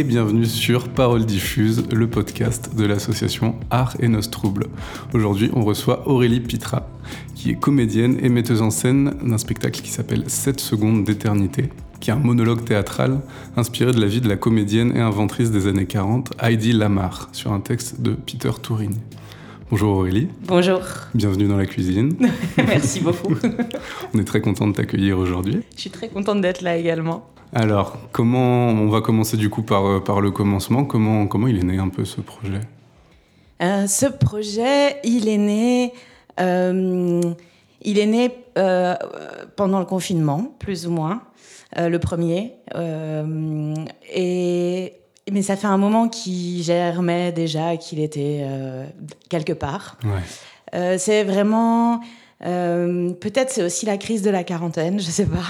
et bienvenue sur Parole Diffuse, le podcast de l'association Art et Nos Troubles. Aujourd'hui, on reçoit Aurélie Pitra, qui est comédienne et metteuse en scène d'un spectacle qui s'appelle 7 secondes d'éternité, qui est un monologue théâtral inspiré de la vie de la comédienne et inventrice des années 40, Heidi Lamar, sur un texte de Peter Turing. Bonjour Aurélie. Bonjour. Bienvenue dans la cuisine. Merci beaucoup. on est très content de t'accueillir aujourd'hui. Je suis très contente d'être là également. Alors, comment on va commencer du coup par, euh, par le commencement? Comment, comment il est né un peu ce projet? Euh, Ce projet, il est né, euh, il est né pendant le confinement, plus ou moins, le premier. et mais ça fait un moment qu'il germait déjà, qu'il était quelque part. c'est vraiment peut-être c'est aussi la crise de la quarantaine, je sais pas.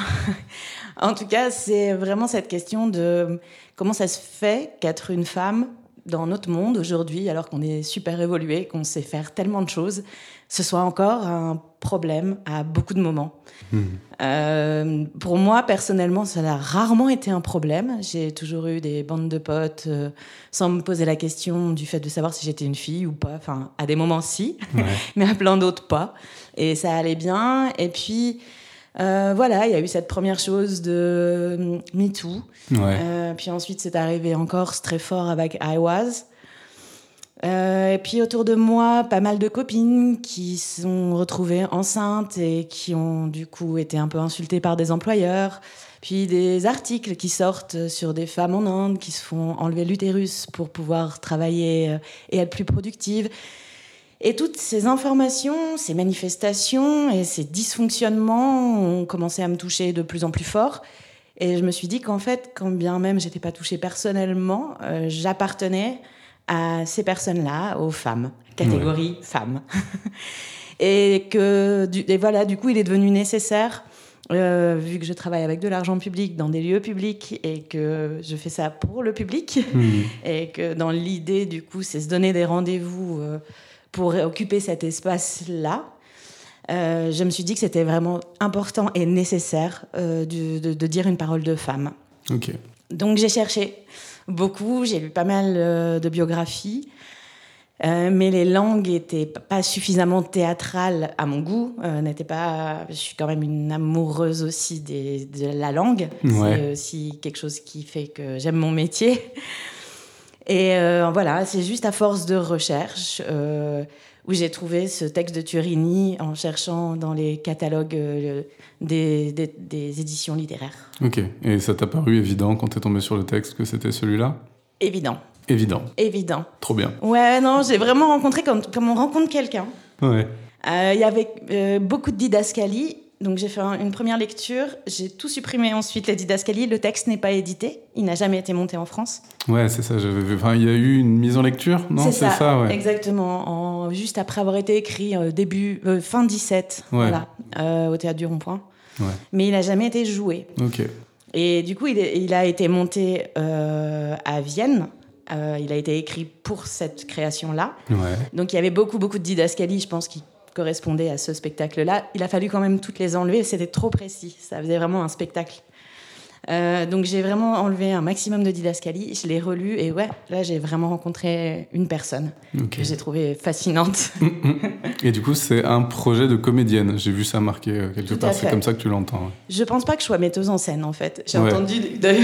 En tout cas, c'est vraiment cette question de comment ça se fait qu'être une femme dans notre monde aujourd'hui, alors qu'on est super évolué, qu'on sait faire tellement de choses, ce soit encore un problème à beaucoup de moments. Hmm. Euh, pour moi, personnellement, ça a rarement été un problème. J'ai toujours eu des bandes de potes euh, sans me poser la question du fait de savoir si j'étais une fille ou pas. Enfin, à des moments, si, mais à plein d'autres, pas. Et ça allait bien. Et puis, euh, voilà, il y a eu cette première chose de euh, MeToo. Euh, puis ensuite, c'est arrivé encore très fort avec I Was. et puis autour de moi, pas mal de copines qui sont retrouvées enceintes et qui ont du coup été un peu insultées par des employeurs. Puis des articles qui sortent sur des femmes en Inde qui se font enlever l'utérus pour pouvoir travailler et être plus productives. Et toutes ces informations, ces manifestations et ces dysfonctionnements ont commencé à me toucher de plus en plus fort. Et je me suis dit qu'en fait, quand bien même j'étais pas touchée personnellement, euh, j'appartenais à ces personnes-là, aux femmes, catégorie femmes. et que, et voilà, du coup, il est devenu nécessaire euh, vu que je travaille avec de l'argent public dans des lieux publics et que je fais ça pour le public, mmh. et que dans l'idée, du coup, c'est se donner des rendez-vous euh, pour occuper cet espace-là. Euh, je me suis dit que c'était vraiment important et nécessaire euh, de, dire une parole de femme. Donc j'ai cherché beaucoup, j'ai lu pas mal euh, de biographies, mais les langues n'étaient pas suffisamment théâtrales à mon goût. n'étaient pas. Je suis quand même une amoureuse aussi de la langue. C'est aussi quelque chose qui fait que j'aime mon métier. Et euh, voilà, c'est juste à force de recherche euh, où j'ai trouvé ce texte de Turini en cherchant dans les catalogues euh, des, des, éditions littéraires. Ok, et ça t'a paru évident quand t'es tombé sur le texte que c'était celui-là? Évident. Évident. Évident. Trop bien. Ouais, non, j'ai vraiment rencontré comme, comme on rencontre quelqu'un. Ouais. Il y avait beaucoup de didascalie donc j'ai fait une première lecture, j'ai tout supprimé ensuite les didascalies, le texte n'est pas édité, il n'a jamais été monté en France. Ouais, c'est ça, Enfin, il y a eu une mise en lecture, non? C'est ça, ouais. exactement, en... juste après avoir été écrit euh, début, euh, fin 17, voilà, euh, au Théâtre du Rond-Point. Ouais. Mais il n'a jamais été joué. Ok. Et du coup, il, il a été monté à Vienne, il a été écrit pour cette création-là. Ouais. Donc il y avait beaucoup, beaucoup de didascalies, je pense, qui correspondait à ce spectacle-là. Il a fallu quand même toutes les enlever, c'était trop précis, ça faisait vraiment un spectacle. Euh, donc j'ai vraiment enlevé un maximum de didascalie, je l'ai relu et ouais, là j'ai vraiment rencontré une personne que j'ai trouvée fascinante. Et du coup c'est un projet de comédienne, j'ai vu ça marqué euh, quelque part, c'est comme ça que tu l'entends. Je pense pas que je sois metteuse en scène en fait. J'ai entendu,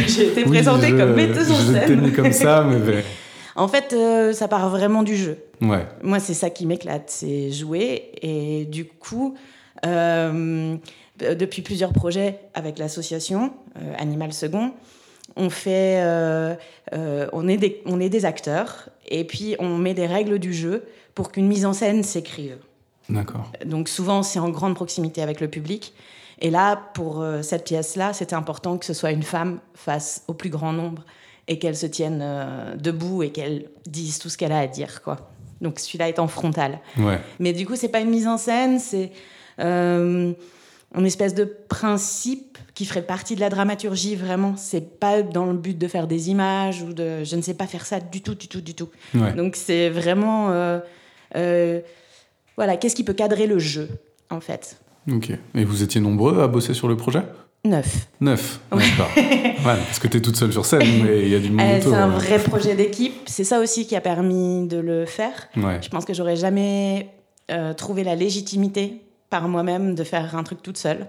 j'ai été présentée comme metteuse en scène. mis comme ça, mais... En fait, euh, ça part vraiment du jeu. Ouais. Moi, c'est ça qui m'éclate, c'est jouer. Et du coup, euh, depuis plusieurs projets avec l'association euh, Animal Second, on fait, on est des, on est des acteurs et puis on met des règles du jeu pour qu'une mise en scène s'écrive. D'accord. Donc souvent, c'est en grande proximité avec le public. Et là, pour cette pièce-là, c'était important que ce soit une femme face au plus grand nombre et qu'elle se tienne euh, debout et qu'elle dise tout ce qu'elle a à dire, quoi. Donc celui-là est en frontal. Ouais. Mais du coup, c'est pas une mise en scène, c'est euh, une espèce de principe qui ferait partie de la dramaturgie, vraiment. C'est pas dans le but de faire des images ou de. Je ne sais pas faire ça du tout, du tout, du tout. Donc c'est vraiment. Euh, voilà, qu'est-ce qui peut cadrer le jeu, en fait Ok. Et vous étiez nombreux à bosser sur le projet? Neuf. Neuf, d'accord. ouais, parce que tu es toute seule sur scène, mais il y a du monde C'est un vrai projet d'équipe. C'est ça aussi qui a permis de le faire. Ouais. Je pense que j'aurais jamais trouvé la légitimité par moi-même de faire un truc toute seule.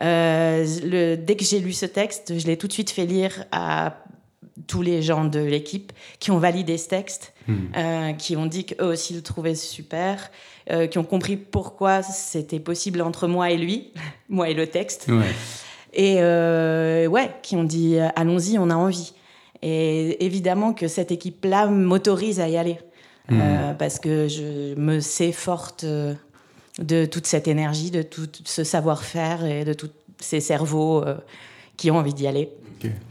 Euh, le, dès que j'ai lu ce texte, je l'ai tout de suite fait lire à tous les gens de l'équipe qui ont validé ce texte, hmm. euh, qui ont dit qu'eux aussi le trouvaient super, euh, qui ont compris pourquoi c'était possible entre moi et lui, moi et le texte. Et ouais, qui ont dit allons-y, on a envie. Et évidemment que cette équipe-là m'autorise à y aller. Hmm. parce que je me sais forte de toute cette énergie, de tout ce savoir-faire et de tous ces cerveaux euh, qui ont envie d'y aller.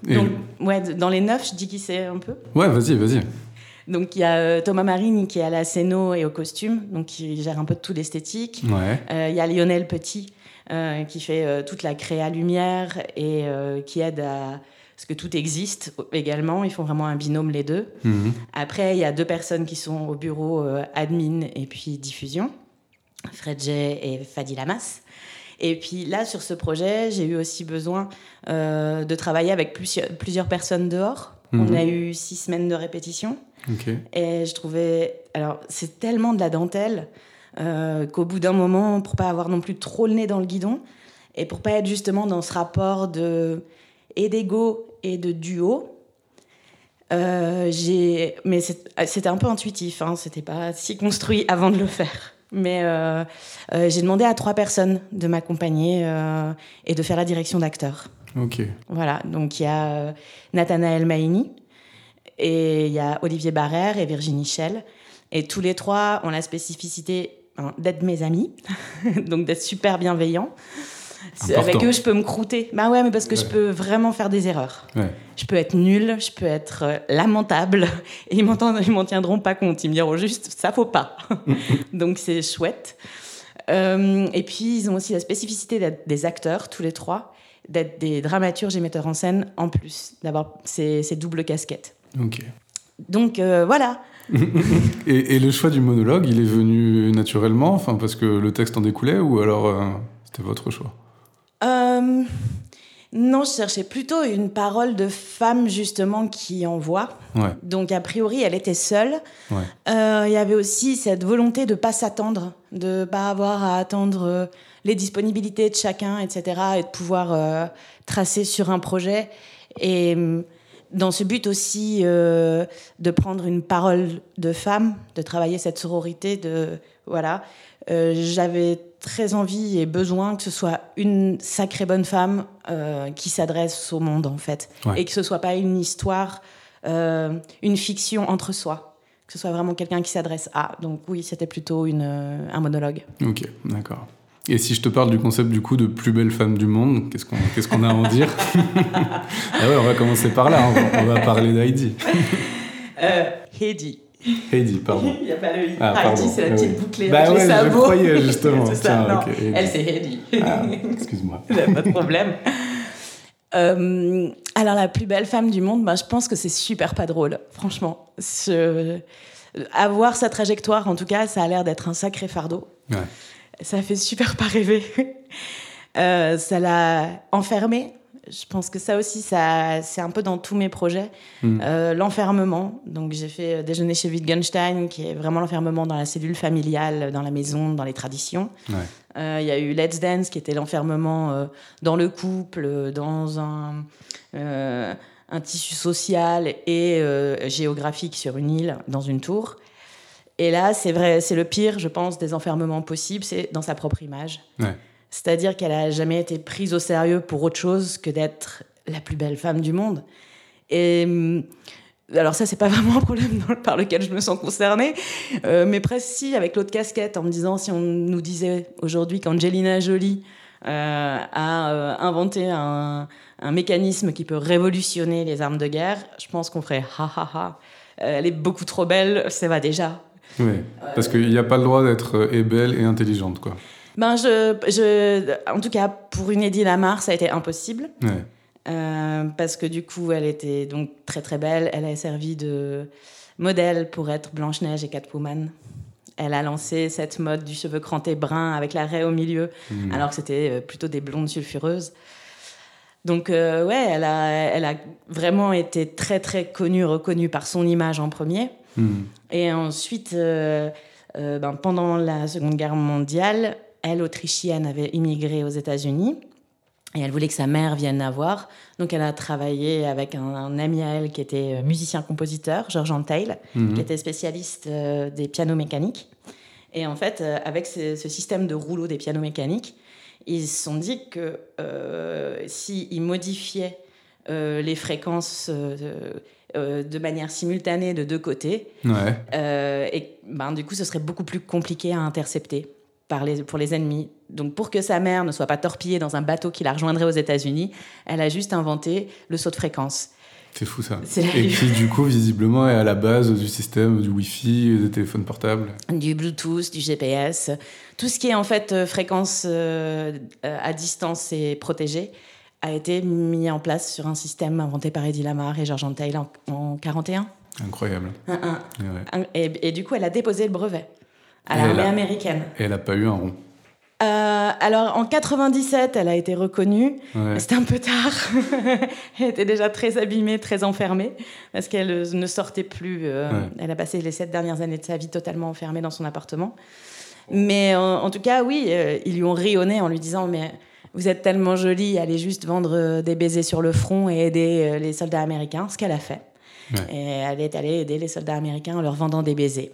Donc, ouais, dans les neuf, je dis qui c'est un peu. Ouais, vas-y, vas-y. Donc il y a euh, Thomas Marine qui est à la scéno et au costume, donc qui gère un peu tout l'esthétique. Ouais. Euh, il y a Lionel Petit qui fait toute la créa lumière et qui aide à ce que tout existe également. Ils font vraiment un binôme les deux. Mhm. Après, il y a deux personnes qui sont au bureau admin et puis diffusion. Fred J et Fadi Lamas. Et puis là, sur ce projet, j'ai eu aussi besoin euh, de travailler avec plusieurs, personnes dehors. On mhm. a eu six semaines de répétition. Et je trouvais. Alors, c'est tellement de la dentelle euh, qu'au bout d'un moment, pour pas avoir non plus trop le nez dans le guidon, et pour pas être justement dans ce rapport de et d'ego et de duo, euh, j'ai. Mais c'était un peu intuitif, hein, c'était pas si construit avant de le faire. Mais euh, euh, j'ai demandé à trois personnes de m'accompagner euh, et de faire la direction d'acteurs. Ok. Voilà, donc il y a Nathanaël Maini, et il y a Olivier Barrère et Virginie Schell. Et tous les trois ont la spécificité hein, d'être mes amis, donc d'être super bienveillants. Avec eux, je peux me croûter. Bah ouais, mais parce que je peux vraiment faire des erreurs. Je peux être nulle, je peux être euh, lamentable, et ils m'en tiendront pas compte. Ils me diront juste, ça faut pas. Donc c'est chouette. Euh, et puis, ils ont aussi la spécificité d'être des acteurs, tous les trois, d'être des dramaturges et metteurs en scène en plus, d'avoir ces, doubles casquettes. Donc euh, voilà. et, le choix du monologue, il est venu naturellement, enfin parce que le texte en découlait, ou alors c'était votre choix? Euh, non, je cherchais plutôt une parole de femme justement qui envoie. Donc a priori, elle était seule. Euh, il y avait aussi cette volonté de pas s'attendre, de pas avoir à attendre euh, les disponibilités de chacun, etc., et de pouvoir tracer sur un projet. Et mm, dans ce but aussi de prendre une parole de femme, de travailler cette sororité, de voilà. J'avais très envie et besoin que ce soit une sacrée bonne femme euh, qui s'adresse au monde, en fait. Et que ce soit pas une histoire, euh, une fiction entre soi. Que ce soit vraiment quelqu'un qui s'adresse à. Donc oui, c'était plutôt une, euh, un monologue. Ok, d'accord. Et si je te parle du concept du coup de plus belle femme du monde, qu'est-ce qu'on qu'est-ce qu'on a à en dire? Ah ouais, On va commencer par là, on va, parler d'Heidi. Heidi. Heidi, pardon. Il n'y a pas le Ah, Heidi, c'est la petite ah, bouclée bah ouais, je croyais justement. Tiens, elle, c'est Heidi. Ah, excuse-moi. pas de problème. Euh, alors, la plus belle femme du monde, ben, je pense que c'est super pas drôle, franchement. Ce... Avoir sa trajectoire, en tout cas, ça a l'air d'être un sacré fardeau. Ouais. Ça fait super pas rêver. Euh, ça l'a enfermée je pense que ça aussi, ça, c'est un peu dans tous mes projets. Hmm. Euh, l'enfermement. Donc, j'ai fait euh, Déjeuner chez Wittgenstein, qui est vraiment l'enfermement dans la cellule familiale, dans la maison, dans les traditions. Euh, il y a eu Let's Dance, qui était l'enfermement dans le couple, dans un, un tissu social et géographique sur une île, dans une tour. Et là, c'est vrai, c'est le pire, je pense, des enfermements possibles, c'est dans sa propre image. Ouais. C'est-à-dire qu'elle a jamais été prise au sérieux pour autre chose que d'être la plus belle femme du monde. Et hum, alors ça, c'est pas vraiment un problème par lequel je me sens concernée, euh, mais presque si, avec l'autre casquette, en me disant si on nous disait aujourd'hui qu'Angelina Jolie euh, a euh, inventé un, mécanisme qui peut révolutionner les armes de guerre, je pense qu'on ferait ha ha ha. Elle est beaucoup trop belle, ça va déjà. Oui, parce qu'il n'y a pas le droit d'être et belle et intelligente, quoi. Ben, je, je, en tout cas, pour une Eddie Lamar, ça a été impossible. Euh, parce que du coup, elle était donc très très belle. Elle a servi de modèle pour être Blanche-Neige et Catwoman. Elle a lancé cette mode du cheveu cranté brun avec la raie au milieu, hmm. alors que c'était euh, plutôt des blondes sulfureuses. Donc, ouais, elle a, elle a vraiment été très, très connue, reconnue par son image en premier. Hmm. Et ensuite, ben, pendant la Seconde Guerre mondiale, elle, autrichienne, avait immigré aux États-Unis. Et elle voulait que sa mère vienne la voir. Donc elle a travaillé avec un, ami à elle qui était euh, musicien-compositeur, George Antheil, mhm. qui était spécialiste euh, des pianos mécaniques. Et en fait, euh, avec ce, système de rouleau des pianos mécaniques, ils se sont dit que s'ils modifiaient les fréquences de manière simultanée de deux côtés, et ben, du coup, ce serait beaucoup plus compliqué à intercepter pour les ennemis. Donc pour que sa mère ne soit pas torpillée dans un bateau qui la rejoindrait aux États-Unis, elle a juste inventé le saut de fréquence. C'est fou ça. Et qui du coup visiblement est à la base du système du Wi-Fi, des téléphones portables. Du Bluetooth, du GPS, tout ce qui est en fait euh, fréquence euh, à distance et protégée a été mis en place sur un système inventé par Eddie Lamar et George Antheil en, en 41. Incroyable. et, du coup, elle a déposé le brevet à l'armée américaine. Et elle n'a pas eu un rond. Euh, alors en 97, elle a été reconnue. C'était un peu tard. elle était déjà très abîmée, très enfermée, parce qu'elle ne sortait plus. Euh, elle a passé les sept dernières années de sa vie totalement enfermée dans son appartement. Mais en, tout cas, oui, euh, ils lui ont rayonné en lui disant mais vous êtes tellement jolie, allez juste vendre des baisers sur le front et aider les soldats américains, ce qu'elle a fait. Et elle est allée aider les soldats américains en leur vendant des baisers.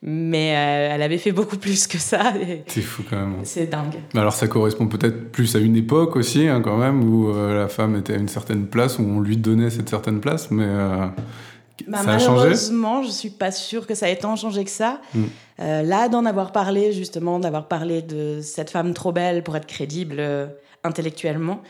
Mais euh, elle avait fait beaucoup plus que ça. C'est fou quand même. C'est dingue. Alors ça correspond peut-être plus à une époque aussi, hein, quand même, où euh, la femme était à une certaine place, où on lui donnait cette certaine place, mais euh, bah, ça a changé? Malheureusement, je suis pas sûre que ça ait tant changé que ça. Mm. là, d'en avoir parlé, justement, d'avoir parlé de cette femme trop belle pour être crédible intellectuellement,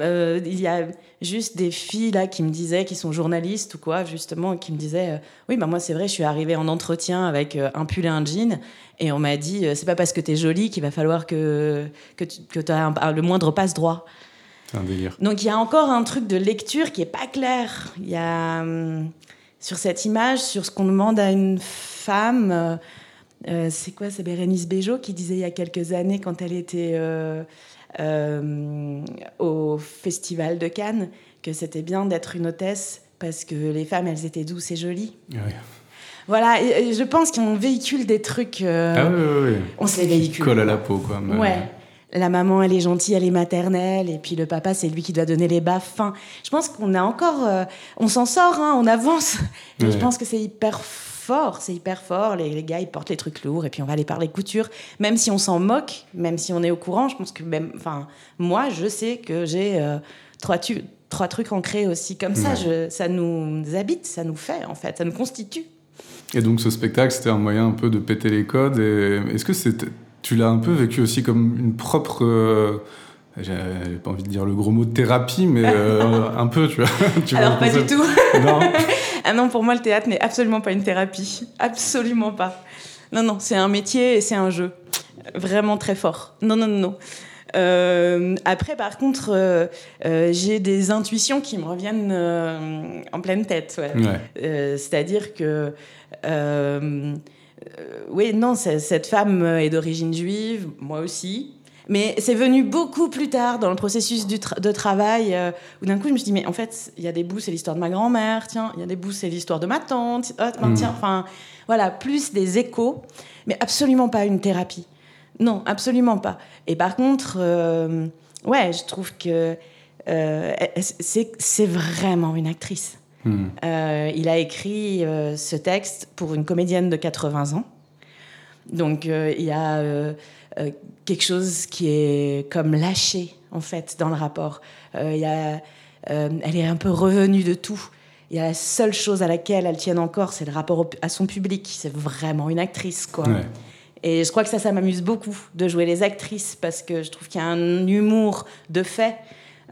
euh, il y a juste des filles là qui me disaient, qui sont journalistes ou quoi, justement, qui me disaient euh, Oui, bah moi, c'est vrai, je suis arrivée en entretien avec euh, un pull et un jean, et on m'a dit C'est pas parce que t'es jolie qu'il va falloir que, que tu que as le moindre passe-droit. C'est un délire. Donc il y a encore un truc de lecture qui est pas clair. Il y a. Hum, sur cette image, sur ce qu'on demande à une femme. c'est quoi C'est Bérénice Bejo qui disait il y a quelques années, quand elle était euh, au Festival de Cannes que c'était bien d'être une hôtesse parce que les femmes, elles étaient douces et jolies. Voilà, et, je pense qu'on véhicule des trucs. Euh, ah oui, oui, On se les véhicule. Colle à la peau, quoi. Ouais. La maman, elle est gentille, elle est maternelle, et puis le papa, c'est lui qui doit donner les baffes. Enfin, je pense qu'on a encore. Euh, on s'en sort, hein, on avance. Je pense que c'est hyper fort, c'est hyper fort. Les, gars, ils portent les trucs lourds et puis on va aller parler couture. Même si on s'en moque, même si on est au courant, je pense que même, enfin, moi, je sais que j'ai euh, trois, trois trucs ancrés aussi comme ça. Je, ça nous habite, ça nous fait en fait, ça nous constitue. Et donc ce spectacle, c'était un moyen un peu de péter les codes. Est-ce que tu l'as un peu vécu aussi comme une propre euh, j'ai pas envie de dire le gros mot de thérapie, mais euh, un peu, tu vois. tu Alors, pas du tout. Non. ah non, pour moi, le théâtre n'est absolument pas une thérapie. Absolument pas. Non, non, c'est un métier et c'est un jeu. Vraiment très fort. Non, non, non. Euh, après, par contre, euh, j'ai des intuitions qui me reviennent en pleine tête. Ouais. C'est-à-dire que. oui, non, cette femme est d'origine juive, moi aussi. Mais c'est venu beaucoup plus tard dans le processus de travail, euh, où d'un coup, je me suis dit, mais en fait, il y a des bouts, c'est l'histoire de ma grand-mère, tiens, il y a des bouts, c'est l'histoire de ma tante, oh, hmm. tiens, enfin, voilà, plus des échos, mais absolument pas une thérapie. Non, absolument pas. Et par contre, euh, ouais, je trouve que euh, c'est vraiment une actrice. Hmm. il a écrit ce texte pour une comédienne de 80 ans. Donc, il y a euh, quelque chose qui est comme lâché, en fait, dans le rapport. Euh, y a, euh, elle est un peu revenue de tout. Il y a la seule chose à laquelle elle tient encore, c'est le rapport à son public. C'est vraiment une actrice, quoi. Et je crois que ça, ça m'amuse beaucoup de jouer les actrices parce que je trouve qu'il y a un humour de fait,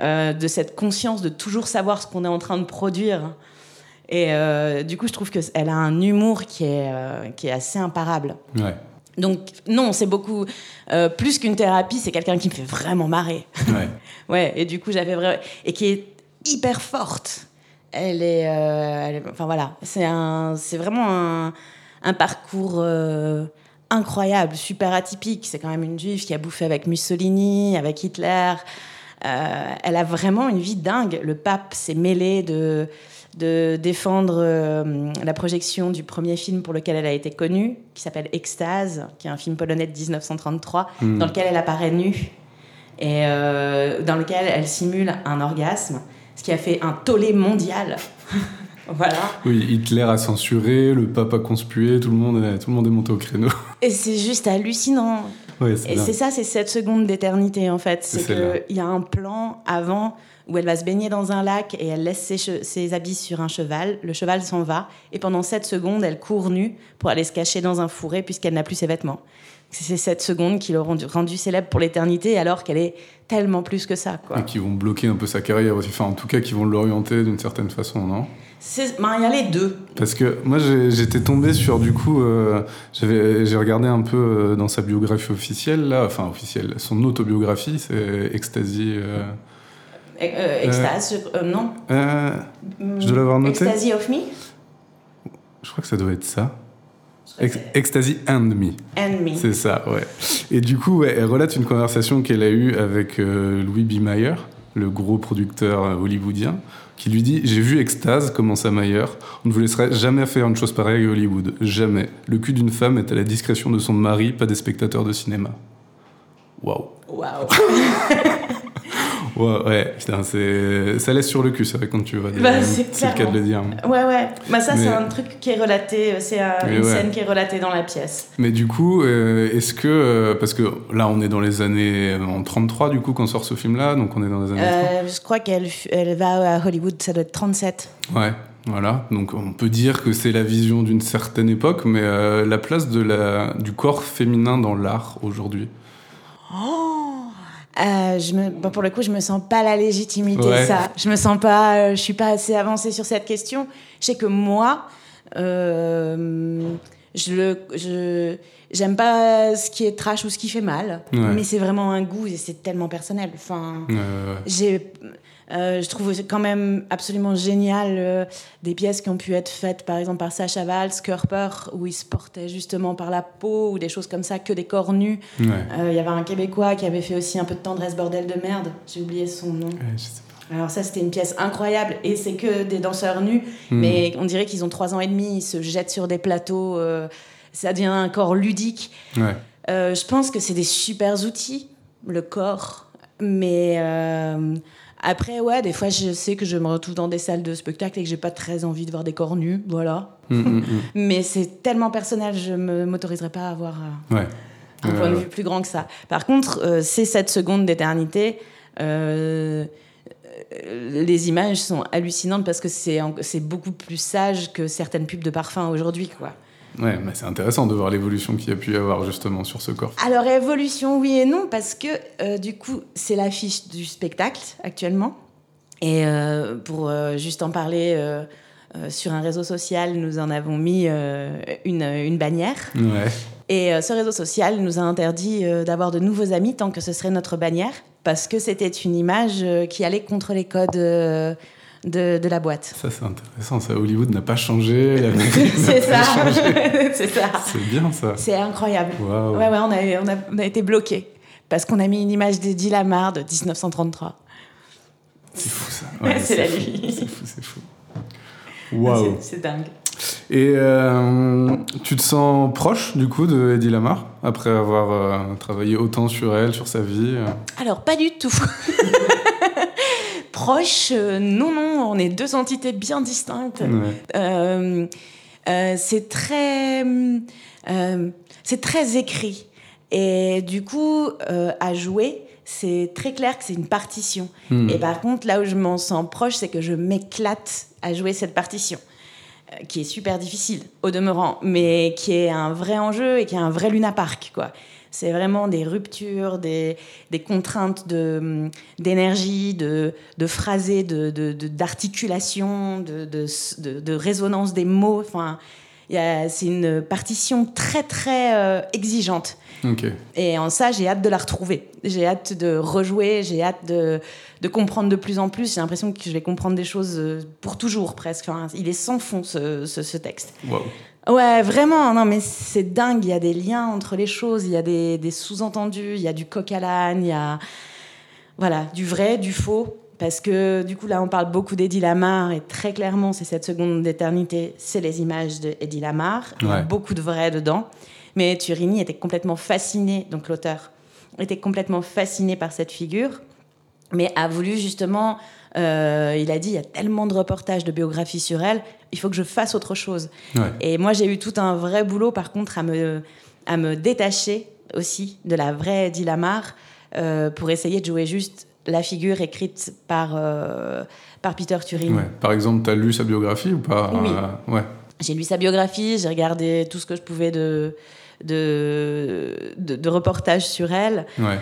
de cette conscience de toujours savoir ce qu'on est en train de produire. Et du coup, je trouve qu'elle a un humour qui est, qui est assez imparable. Ouais. Donc non, c'est beaucoup euh, plus qu'une thérapie, c'est quelqu'un qui me fait vraiment marrer. Ouais. ouais. Et du coup, j'avais vraiment et qui est hyper forte. Elle est, euh, enfin voilà, c'est un, c'est vraiment un, un parcours euh, incroyable, super atypique. C'est quand même une juive qui a bouffé avec Mussolini, avec Hitler. elle a vraiment une vie dingue. Le pape s'est mêlé de, de défendre euh, la projection du premier film pour lequel elle a été connue, qui s'appelle Extase, qui est un film polonais de 1933, hmm. dans lequel elle apparaît nue et euh, dans lequel elle simule un orgasme, ce qui a fait un tollé mondial. voilà. Oui, Hitler a censuré, le pape a conspué, tout le monde est, tout le monde est monté au créneau. Et c'est juste hallucinant. et c'est ça, c'est cette seconde d'éternité en fait. C'est qu'il y a un plan avant où elle va se baigner dans un lac et elle laisse ses, habits sur un cheval. Le cheval s'en va et pendant 7 secondes, elle court nue pour aller se cacher dans un fourré puisqu'elle n'a plus ses vêtements. C'est ces 7 secondes qui l'ont rendu, célèbre pour l'éternité alors qu'elle est tellement plus que ça. Et qui vont bloquer un peu sa carrière aussi. Enfin, en tout cas, qui vont l'orienter d'une certaine façon, non? Ben, il y a les deux. Parce que moi, j'étais tombé sur, du coup, euh, j'ai regardé un peu euh, dans sa biographie officielle, là, enfin officielle, son autobiographie, c'est Ecstasy. Euh, extase, euh, non euh, Je dois l'avoir noté. Ecstasy of Me? Je crois que ça doit être ça. Ecstasy and Me. And Me. C'est ça, ouais. Et du coup, elle relate une conversation qu'elle a eue avec Louis B. Mayer, le gros producteur hollywoodien, qui lui dit J'ai vu Extase, commença Mayer. On ne vous laisserait jamais faire une chose pareille à Hollywood. Jamais. Le cul d'une femme est à la discrétion de son mari, pas des spectateurs de cinéma. Waouh. Waouh. Ouais, ouais ça laisse sur le cul, c'est vrai, quand tu vois. Bah, c'est le cas de le dire. Ouais, ouais. Bah, ça, c'est un truc qui est relaté, c'est une scène qui est relatée dans la pièce. Mais du coup, euh, est-ce que. Euh, parce que là, on est dans les années. En 33, du coup, quand sort ce film-là, donc on est dans les années. Euh, je crois qu'elle elle va à Hollywood, ça doit être 37. Ouais. Voilà, donc on peut dire que c'est la vision d'une certaine époque, mais la place de la, du corps féminin dans l'art aujourd'hui. Oh euh, je me, bon, pour le coup, je me sens pas la légitimité ça. Je me sens pas, euh, je suis pas assez avancée sur cette question. Je sais que moi, euh, je le, je, j'aime pas ce qui est trash ou ce qui fait mal, mais c'est vraiment un goût et c'est tellement personnel. Enfin, j'ai je trouve quand même absolument génial euh, des pièces qui ont pu être faites, par exemple, par Sacha Valls, Körper, où il se portait justement par la peau, ou des choses comme ça, que des corps nus. Euh, il y avait un Québécois qui avait fait aussi un peu de tendresse bordel de merde. J'ai oublié son nom. Alors ça, c'était une pièce incroyable, et c'est que des danseurs nus, hmm. mais on dirait qu'ils ont trois ans et demi, ils se jettent sur des plateaux, ça devient un corps ludique. je pense que c'est des super outils, le corps, mais après, ouais, des fois, je sais que je me retrouve dans des salles de spectacle et que j'ai pas très envie de voir des corps nus, voilà. Mm, mm, mm. Mais c'est tellement personnel, je ne m'autoriserai pas à avoir euh, un point de vue plus grand que ça. Par contre, euh, ces 7 secondes d'éternité, euh, les images sont hallucinantes parce que c'est beaucoup plus sage que certaines pubs de parfum aujourd'hui, quoi. Ouais, mais c'est intéressant de voir l'évolution qu'il y a pu y avoir justement sur ce corps. Alors évolution, oui et non, parce que euh, du coup, c'est l'affiche du spectacle actuellement. Et euh, pour euh, juste en parler sur un réseau social, nous en avons mis une, une, bannière. Ouais. Et ce réseau social nous a interdit d'avoir de nouveaux amis tant que ce serait notre bannière, parce que c'était une image qui allait contre les codes de, la boîte. Ça, c'est intéressant. Ça, Hollywood n'a pas changé. c'est ça. c'est ça. C'est bien ça. C'est incroyable. Ouais, ouais, on a, on a, été bloqué parce qu'on a mis une image d'Eddie Lamar de 1933. C'est fou ça. c'est la vie. C'est fou, c'est fou. Waouh. C'est dingue. Et euh, tu te sens proche du coup de Eddie Lamar après avoir euh, travaillé autant sur elle, sur sa vie euh? Alors pas du tout. Proche, euh, non, non, on est deux entités bien distinctes. Euh, euh, c'est très, c'est très écrit. Et du coup, à jouer, c'est très clair que c'est une partition. Hmm. Et par contre, là où je m'en sens proche, c'est que je m'éclate à jouer cette partition qui est super difficile au demeurant, mais qui est un vrai enjeu et qui est un vrai Luna Park, quoi. C'est vraiment des ruptures, des, des contraintes d'énergie, de, de, phrasé, d'articulation, de, de, de, résonance des mots. Enfin, c'est une partition très, très euh, exigeante. Et en ça, j'ai hâte de la retrouver. J'ai hâte de rejouer, j'ai hâte de, de, comprendre de plus en plus. J'ai l'impression que je vais comprendre des choses euh, pour toujours, presque. il est sans fond, ce, ce, texte. Ouais, vraiment, non, mais c'est dingue. Il y a des liens entre les choses, il y a des, des sous-entendus, il y a du coq à l'âne, il y a. voilà, du vrai, du faux. Parce que du coup, là, on parle beaucoup d'Eddie Lamar, et très clairement, c'est cette seconde d'éternité, c'est les images d'Eddie Lamar. Il y a beaucoup de vrai dedans. Mais Turini était complètement fasciné, donc l'auteur était complètement fasciné par cette figure, mais a voulu justement euh, il a dit il y a tellement de reportages, de biographies sur elle, il faut que je fasse autre chose. Et moi, j'ai eu tout un vrai boulot, par contre, à me, à me détacher aussi de la vraie Eddie Lamar euh, pour essayer de jouer juste la figure écrite par, euh, par Peter Turing. Par exemple, tu as lu sa biographie ou pas? Oui. ouais. J'ai lu sa biographie, j'ai regardé tout ce que je pouvais de, de, de, de reportages sur elle. Ouais.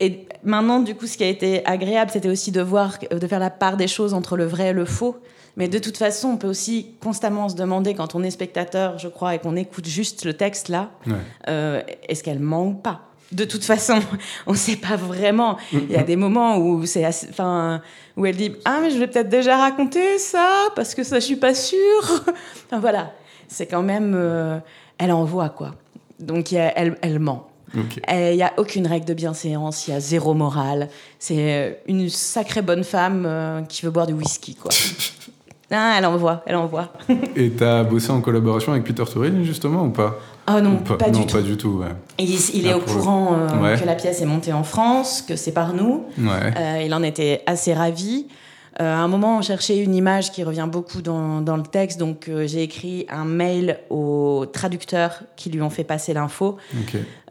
Et maintenant, du coup, ce qui a été agréable, c'était aussi de voir, de faire la part des choses entre le vrai et le faux. Mais de toute façon, on peut aussi constamment se demander, quand on est spectateur, je crois, et qu'on écoute juste le texte là, euh, est-ce qu'elle ment ou pas? De toute façon, on ne sait pas vraiment. Il y a des moments où c'est, enfin, où elle dit ah mais je vais peut-être déjà raconter ça parce que ça je suis pas sûre. enfin, voilà, c'est quand même, euh, elle envoie quoi. Donc elle, elle ment. Il n'y a aucune règle de bienséance, il y a zéro morale. C'est euh, une sacrée bonne femme euh, qui veut boire du whisky, quoi. ah, elle envoie, elle envoie. Et tu as bossé en collaboration avec Peter Turing, justement, ou pas? Ah non, pas, du tout. pas du tout. Il, est au courant euh, que la pièce est montée en France, que c'est par nous. il en était assez ravi. Euh, à un moment, on cherchait une image qui revient beaucoup dans, le texte, donc euh, j'ai écrit un mail aux traducteurs qui lui ont fait passer l'info.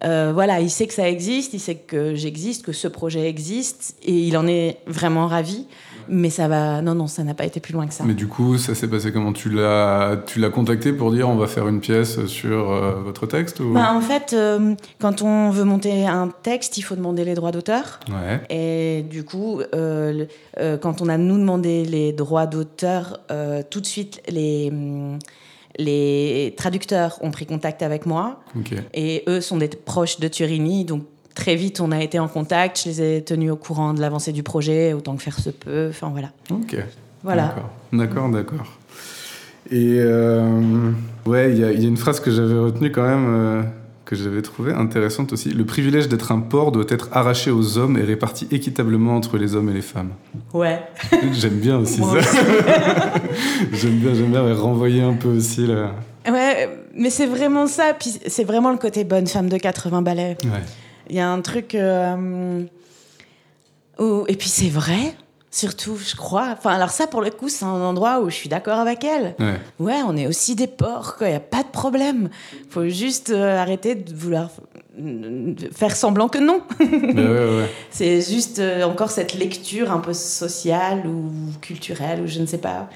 Euh, voilà, il sait que ça existe, il sait que j'existe, que ce projet existe, et il en est vraiment ravi. Mais ça va. Non, non, ça n'a pas été plus loin que ça. Mais du coup, ça s'est passé comment? Tu l'as, tu l'as contacté pour dire on va faire une pièce sur euh, votre texte ou... bah, En fait, euh, quand on veut monter un texte, il faut demander les droits d'auteur. Ouais. Et du coup, euh, quand on a nous demandé les droits d'auteur, tout de suite, les hum, les traducteurs ont pris contact avec moi. Et eux sont des proches de Turini, donc très vite, on a été en contact. Je les ai tenus au courant de l'avancée du projet, autant que faire se peut. Enfin, voilà. Ok. Voilà. D'accord, d'accord. Et euh, ouais, il y, a une phrase que j'avais retenue quand même, euh, que j'avais trouvée intéressante aussi. Le privilège d'être un port doit être arraché aux hommes et réparti équitablement entre les hommes et les femmes. Ouais. j'aime bien aussi ça. j'aime bien, j'aime bien renvoyer un peu aussi là. Ouais, mais c'est vraiment ça. Puis c'est vraiment le côté bonne femme de 80 balais. Ouais. Il y a un truc. Euh, et puis c'est vrai, surtout, je crois. Enfin, alors ça, pour le coup, c'est un endroit où je suis d'accord avec elle. Ouais. on est aussi des porcs, il n'y a pas de problème. Il faut juste euh, arrêter de vouloir faire semblant que non. c'est juste euh, encore cette lecture un peu sociale ou culturelle, ou je ne sais pas.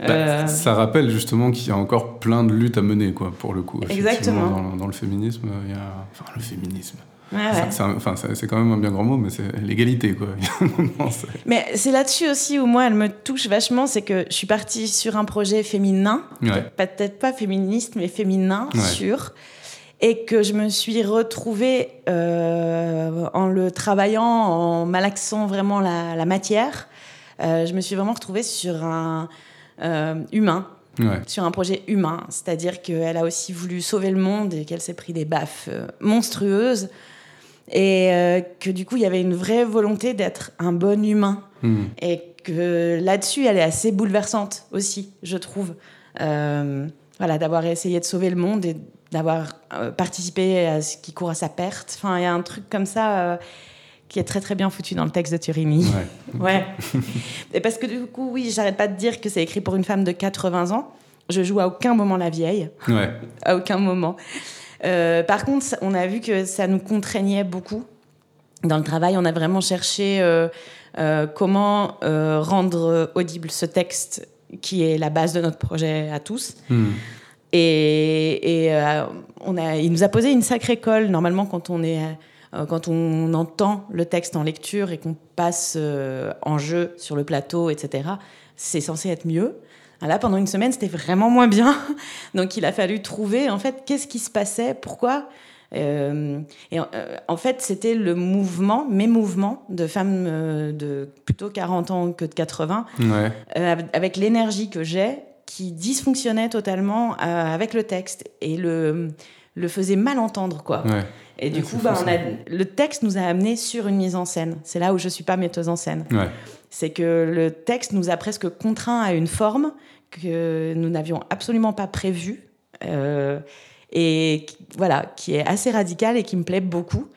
Bah, ça rappelle justement qu'il y a encore plein de luttes à mener, quoi, pour le coup. Exactement. Dans, dans, le féminisme, il y a... Enfin, le féminisme. C'est quand même un bien grand mot, mais c'est l'égalité, quoi. mais c'est là-dessus aussi où moi, elle me touche vachement, c'est que je suis partie sur un projet féminin, peut-être pas féministe, mais féminin, sûr, et que je me suis retrouvée euh, en le travaillant, en malaxant vraiment la, matière. Euh, je me suis vraiment retrouvée sur un euh, humain, sur un projet humain. C'est-à-dire qu'elle a aussi voulu sauver le monde et qu'elle s'est pris des baffes monstrueuses. Et euh, que du coup, il y avait une vraie volonté d'être un bon humain. Hmm. Et que là-dessus, elle est assez bouleversante aussi, je trouve. Euh, voilà, d'avoir essayé de sauver le monde et d'avoir euh, participé à ce qui court à sa perte. Enfin, il y a un truc comme ça qui est très très bien foutu dans le texte de Turini. Ouais. Et parce que du coup, oui, j'arrête pas de dire que c'est écrit pour une femme de 80 ans. Je joue à aucun moment la vieille. Ouais. À aucun moment. Euh, par contre, on a vu que ça nous contraignait beaucoup. Dans le travail, on a vraiment cherché euh, euh, comment rendre audible ce texte qui est la base de notre projet à tous. Hmm. Et, on a, il nous a posé une sacrée colle. Normalement, quand on, est, quand on entend le texte en lecture et qu'on passe en jeu sur le plateau, etc., c'est censé être mieux. Là, pendant une semaine, c'était vraiment moins bien. Donc, il a fallu trouver, en fait, qu'est-ce qui se passait, pourquoi. Euh, et euh, en fait, c'était le mouvement, mes mouvements de femmes euh, de plutôt 40 ans que de 80, avec l'énergie que j'ai, qui dysfonctionnait totalement avec le texte et le, le faisait mal entendre, quoi. Et du coup, bah, le texte nous a amené sur une mise en scène. C'est là où je suis pas metteuse en scène. C'est que le texte nous a presque contraint à une forme que nous n'avions absolument pas prévue. Euh, et voilà, qui est assez radicale et qui me plaît beaucoup.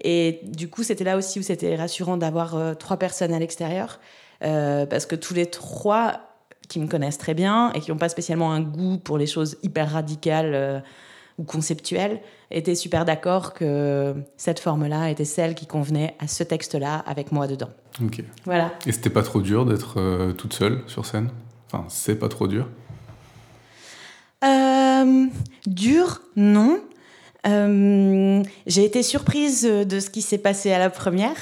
Et du coup, c'était là aussi où c'était rassurant d'avoir euh, trois personnes à l'extérieur, euh, parce que tous les trois qui me connaissent très bien et qui n'ont pas spécialement un goût pour les choses hyper radicales ou conceptuelles, étaient super d'accord que cette forme-là était celle qui convenait à ce texte-là avec moi dedans. Ok. Voilà. Et c'était pas trop dur d'être toute seule sur scène? Enfin, c'est pas trop dur? Euh, dur, non. Euh, j'ai été surprise de ce qui s'est passé à la première.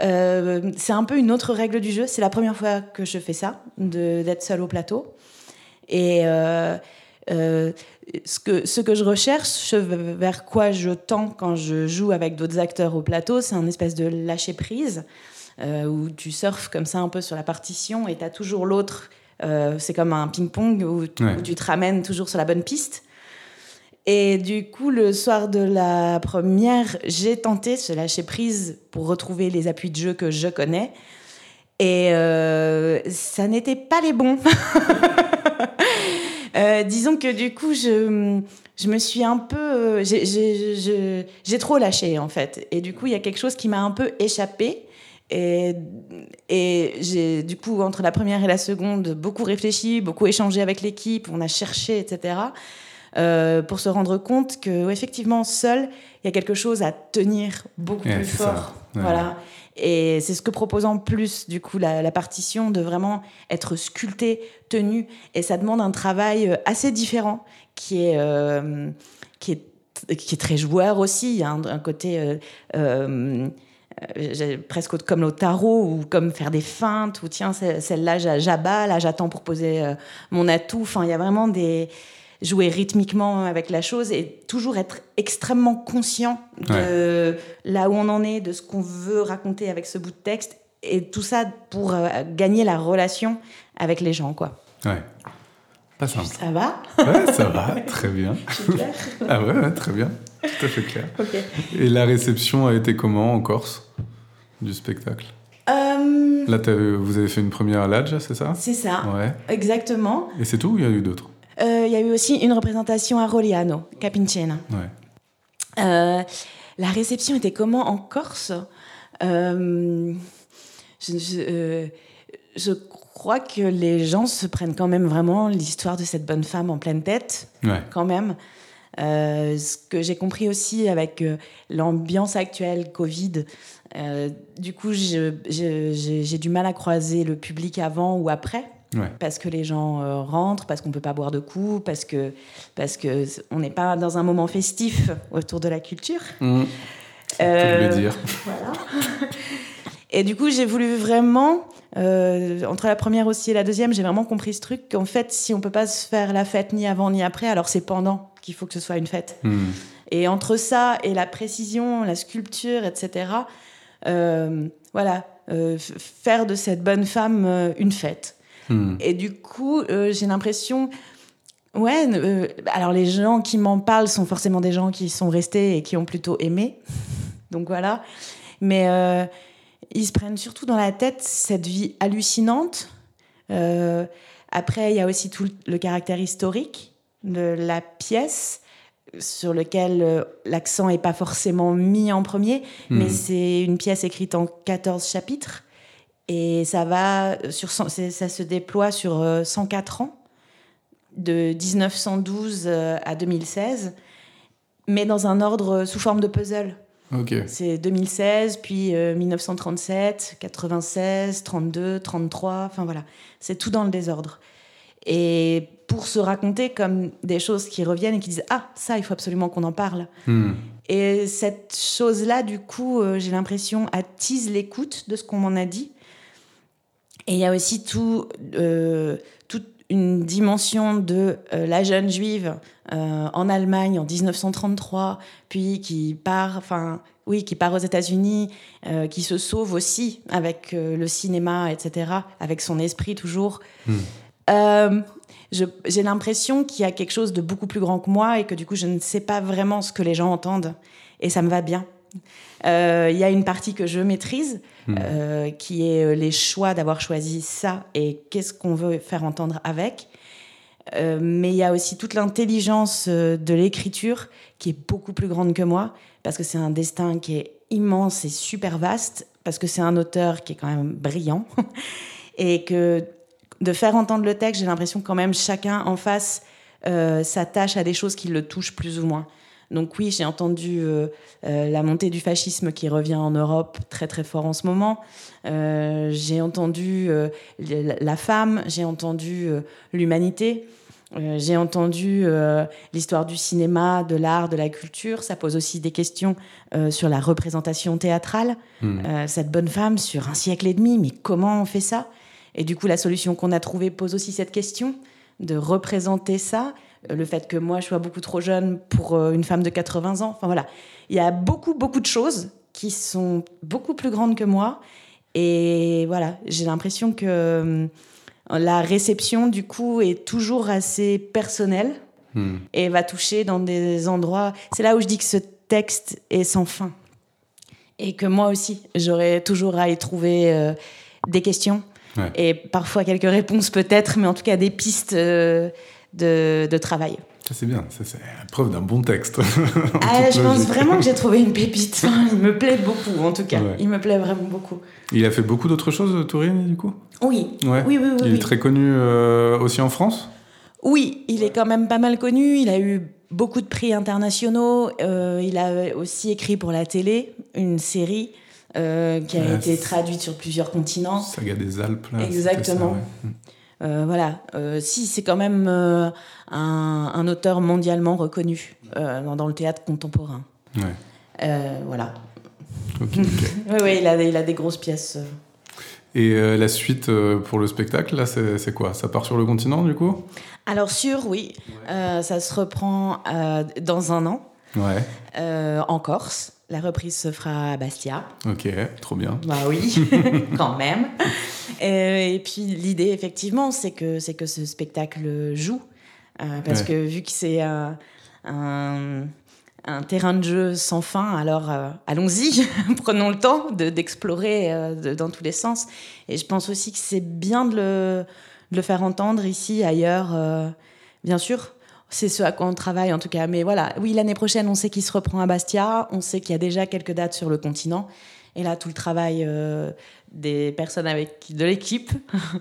Euh, c'est un peu une autre règle du jeu. C'est la première fois que je fais ça, d'être seule au plateau. Et ce, que, ce que je recherche, vers quoi je tends quand je joue avec d'autres acteurs au plateau, c'est un espèce de lâcher prise. où tu surfes comme ça un peu sur la partition et tu as toujours l'autre euh, c'est comme un ping-pong où, tu te ramènes toujours sur la bonne piste. Et du coup, le soir de la première, j'ai tenté se lâcher prise pour retrouver les appuis de jeu que je connais. Et euh, ça n'était pas les bons. Euh, disons que du coup, je, je me suis un peu. J'ai trop lâché, en fait. Et du coup, il y a quelque chose qui m'a un peu échappé. Et, et j'ai, du coup, entre la première et la seconde, beaucoup réfléchi, beaucoup échangé avec l'équipe, on a cherché, etc. Euh, pour se rendre compte que effectivement seul il y a quelque chose à tenir beaucoup plus fort voilà et c'est ce que propose en plus du coup la, partition de vraiment être sculpté tenu. Et ça demande un travail euh, assez différent qui est euh, qui est qui est très joueur aussi. Il y a un, côté euh, presque comme au tarot ou comme faire des feintes ou tiens celle-là j'abats là j'attends pour poser mon atout. Enfin il y a vraiment des jouer rythmiquement avec la chose et toujours être extrêmement conscient de là où on en est de ce qu'on veut raconter avec ce bout de texte et tout ça pour euh, gagner la relation avec les gens quoi ouais pas simple. Ça va? Ouais, ça va, très bien. clair ah ouais, très bien. Tout à fait clair. Et la réception a été comment en Corse du spectacle? Euh... Là, vous avez fait une première à l'Adja, c'est ça? C'est ça. Ouais. Exactement. Et c'est tout ou il y a eu d'autres? Il y a eu aussi une représentation à Roliano, Capincena. Ouais. Euh, la réception était comment en Corse? Euh, je, je, je, crois que les gens se prennent quand même vraiment l'histoire de cette bonne femme en pleine tête, quand même. Euh, ce que j'ai compris aussi avec euh, l'ambiance actuelle Covid, euh, du coup, j'ai du mal à croiser le public avant ou après. Parce que les gens rentrent, parce qu'on ne peut pas boire de coups, parce que parce que on n'est pas dans un moment festif autour de la culture. Mmh. Euh, dire. Voilà. Et du coup, j'ai voulu vraiment, euh, entre la première aussi et la deuxième, j'ai vraiment compris ce truc qu'en fait, si on peut pas se faire la fête ni avant ni après, alors c'est pendant qu'il faut que ce soit une fête. Hmm. Et entre ça et la précision, la sculpture, etc., euh, voilà, euh, faire de cette bonne femme une fête. Hmm. Et du coup, j'ai l'impression. Ouais, alors les gens qui m'en parlent sont forcément des gens qui sont restés et qui ont plutôt aimé. Donc voilà. Mais ils se prennent surtout dans la tête cette vie hallucinante. Euh, après, il y a aussi tout le caractère historique de la pièce sur lequel euh, l'accent n'est pas forcément mis en premier, mais hmm. c'est une pièce écrite en 14 chapitres et ça va sur ça se déploie sur 104 euh, ans de 1912 à 2016 mais dans un ordre sous forme de puzzle. C'est 2016, puis 1937, 96, 32, 33, enfin voilà. C'est tout dans le désordre. Et pour se raconter comme des choses qui reviennent et qui disent Ah, ça, il faut absolument qu'on en parle. Hmm. Et cette chose-là, du coup, euh, j'ai l'impression, attise l'écoute de ce qu'on m'en a dit. Et il y a aussi tout, euh, toute une dimension de euh, la jeune juive euh, en Allemagne en 1933, puis qui part, enfin, oui, qui part aux États-Unis, qui se sauve aussi avec le cinéma, etc., avec son esprit toujours. Hmm. J'ai l'impression qu'il y a quelque chose de beaucoup plus grand que moi et que du coup, je ne sais pas vraiment ce que les gens entendent. et ça me va bien. Il y a une partie que je maîtrise, hmm. qui est les choix d'avoir choisi ça et qu'est-ce qu'on veut faire entendre avec. mais il y a aussi toute l'intelligence de l'écriture qui est beaucoup plus grande que moi, parce que c'est un destin qui est immense et super vaste, parce que c'est un auteur qui est quand même brillant, et que de faire entendre le texte, j'ai l'impression que quand même chacun en face euh, s'attache à des choses qui le touchent plus ou moins. Donc oui, j'ai entendu euh, euh, la montée du fascisme qui revient en Europe très très fort en ce moment. j'ai entendu la femme, j'ai entendu l'humanité. Euh, j'ai entendu euh, l'histoire du cinéma, de l'art, de la culture. Ça pose aussi des questions euh, sur la représentation théâtrale. Hmm. cette bonne femme sur un siècle et demi, mais comment on fait ça? Et du coup, la solution qu'on a trouvée pose aussi cette question de représenter ça. Le fait que moi, je sois beaucoup trop jeune pour une femme de 80 ans. Enfin voilà, il y a beaucoup, beaucoup de choses qui sont beaucoup plus grandes que moi. Et voilà, j'ai l'impression que la réception, du coup, est toujours assez personnelle hmm. et va toucher dans des endroits. C'est là où je dis que ce texte est sans fin. Et que moi aussi, j'aurais toujours à y trouver euh, des questions et parfois quelques réponses peut-être, mais en tout cas des pistes euh, de travail. Ça, c'est bien. Ça, c'est la preuve d'un bon texte. ah, je pense vraiment que j'ai trouvé une pépite. il me plaît beaucoup, en tout cas. Il me plaît vraiment beaucoup. Il a fait beaucoup d'autres choses, Tourine, du coup? Oui. oui. Oui, oui, Il est très connu euh, aussi en France? Oui, il est quand même pas mal connu. Il a eu beaucoup de prix internationaux. Euh, il a aussi écrit pour la télé une série. Euh, qui a été traduite sur plusieurs continents. Saga des Alpes, là. Exactement. Euh, voilà, euh, si c'est quand même euh, un, auteur mondialement reconnu dans, le théâtre contemporain. voilà. oui, oui, il a, il a des grosses pièces. Et la suite pour le spectacle, là, c'est quoi? Ça part sur le continent, du coup? Alors, sûr, oui. ça se reprend dans un an. En Corse. La reprise se fera à Bastia. Ok, trop bien. Bah oui, quand même. Et, puis l'idée, effectivement, c'est que, c'est que ce spectacle joue. Euh, parce que vu que c'est un, un, terrain de jeu sans fin, alors euh, allons-y, prenons le temps de, d'explorer euh, dans tous les sens. Et je pense aussi que c'est bien de le, de le faire entendre ici, ailleurs, bien sûr c'est ce à quoi on travaille en tout cas. Mais voilà, oui, l'année prochaine, on sait qu'il se reprend à Bastia, on sait qu'il y a déjà quelques dates sur le continent. Et là, tout le travail euh, des personnes avec de l'équipe,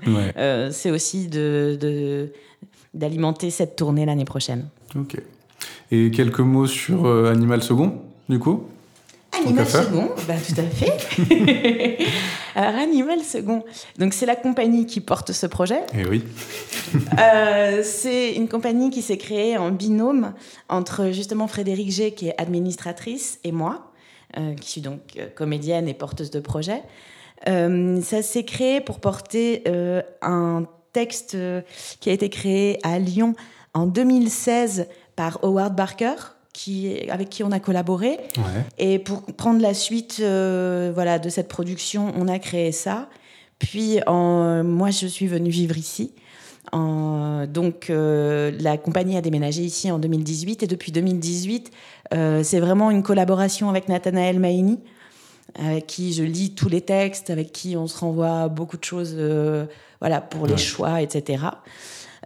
euh, c'est aussi de, d'alimenter cette tournée l'année prochaine. Ok. Et quelques mots sur euh, Animal Second, du coup? Animal Second, bah, tout à fait. Alors, Animal Second, donc c'est la compagnie qui porte ce projet. Eh oui. Euh, c'est une compagnie qui s'est créée en binôme entre justement Frédéric G, qui est administratrice, et moi, euh, qui suis donc euh, comédienne et porteuse de projet. ça s'est créé pour porter un texte qui a été créé à Lyon en 2016 par Howard Barker, avec qui on a collaboré. Et pour prendre la suite euh, voilà, de cette production, on a créé ça. Puis en, moi, je suis venue vivre ici. donc euh, la compagnie a déménagé ici en 2018 et depuis 2018, euh, c'est vraiment une collaboration avec Nathanaël Maini, avec qui je lis tous les textes, avec qui on se renvoie beaucoup de choses voilà, pour les choix, etc.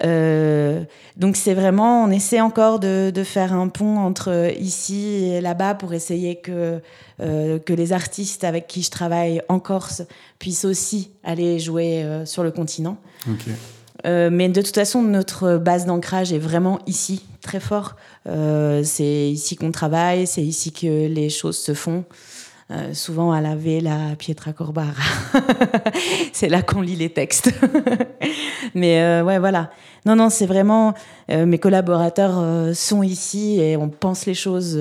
Euh, donc c'est vraiment, on essaie encore de, faire un pont entre ici et là-bas pour essayer que, euh, que les artistes avec qui je travaille en Corse puissent aussi aller jouer euh, sur le continent. mais de toute façon, notre base d'ancrage est vraiment ici, très fort. c'est ici qu'on travaille, c'est ici que les choses se font. Euh, souvent à la Vela Pietra Corbara. c'est là qu'on lit les textes. Mais euh, ouais, voilà. Non, non, c'est vraiment. Euh, mes collaborateurs sont ici et on pense les choses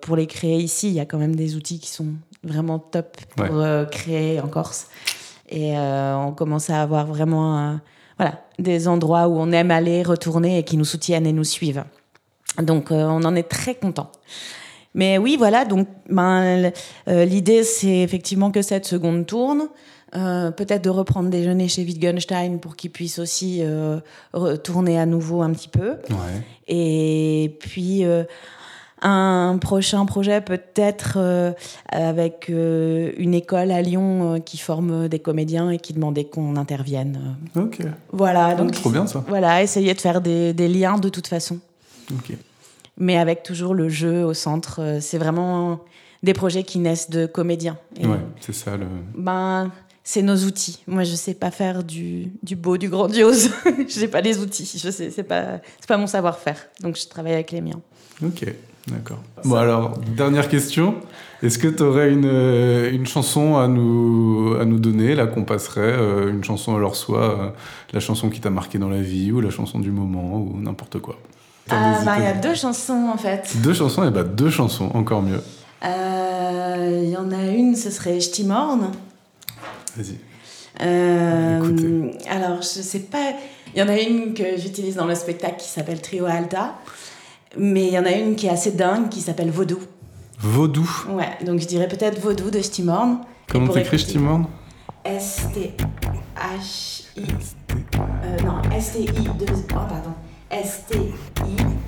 pour les créer ici. Il y a quand même des outils qui sont vraiment top pour créer en Corse. Et on commence à avoir vraiment voilà, des endroits où on aime aller, retourner et qui nous soutiennent et nous suivent. Donc on en est très content. Mais oui, voilà, donc ben, euh, l'idée, c'est effectivement que cette seconde tourne. Euh, peut-être de reprendre déjeuner chez Wittgenstein pour qu'il puisse aussi euh, retourner à nouveau un petit peu. Et puis un prochain projet peut-être euh, avec euh, une école à Lyon euh, qui forme des comédiens et qui demandait qu'on intervienne. Ok. Voilà, Ah, donc trop bien ça. voilà, essayer de faire des, des liens de toute façon, Ok. Mais avec toujours le jeu au centre. Euh, C'est vraiment des projets qui naissent de comédiens. Et, Ouais, c'est ça le. Ben, c'est nos outils. Moi, je sais pas faire du, du beau, du grandiose. je n'ai pas les outils. Je sais, c'est pas, c'est pas mon savoir-faire. Donc, je travaille avec les miens. Ok, d'accord. Bon alors, dernière question. Est-ce que tu aurais une, euh, une chanson à nous, à nous donner, là, qu'on passerait euh, Une chanson alors soit euh, la chanson qui t'a marqué dans la vie, ou la chanson du moment, ou n'importe quoi? Ah, ben, il y a deux chansons en fait. Deux chansons, et bah deux chansons, encore mieux. Euh, Il y en a une, ce serait Je t'y morne. Vas-y. Euh, alors, je sais pas. Il y en a une que j'utilise dans le spectacle qui s'appelle Trio Alta. Mais il y en a une qui est assez dingue qui s'appelle Vaudou. Vaudou. Ouais, donc je dirais peut-être Vaudou de Stimorn. Comment t'écris Stimorn S-T-H-I. Euh, non, S-T-I. Oh, pardon. S-T-I-M-M-H-O-R-N.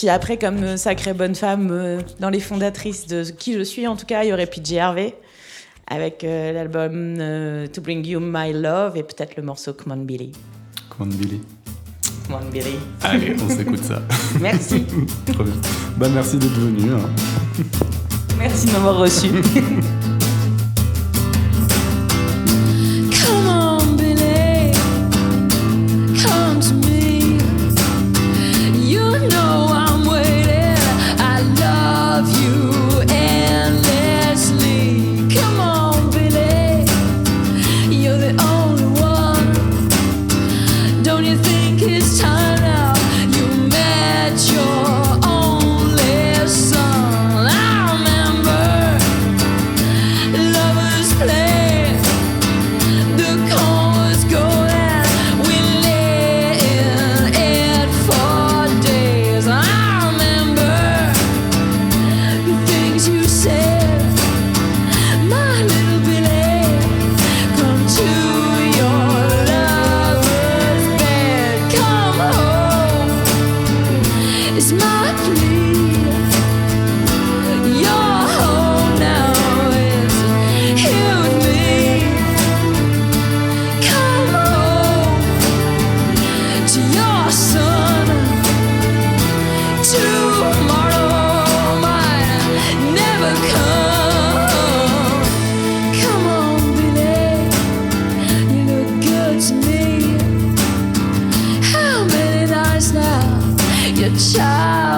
Puis après, comme sacrée bonne femme, euh, dans les fondatrices de qui je suis, en tout cas, il y aurait PJ Harvey avec euh, l'album euh, To Bring You My Love et peut-être le morceau Come On Billy. Come on, Billy. Come On Billy. Allez, on s'écoute ça. Merci. Trop bien. Bah, merci d'être venu. hein. Merci de m'avoir reçu. your child.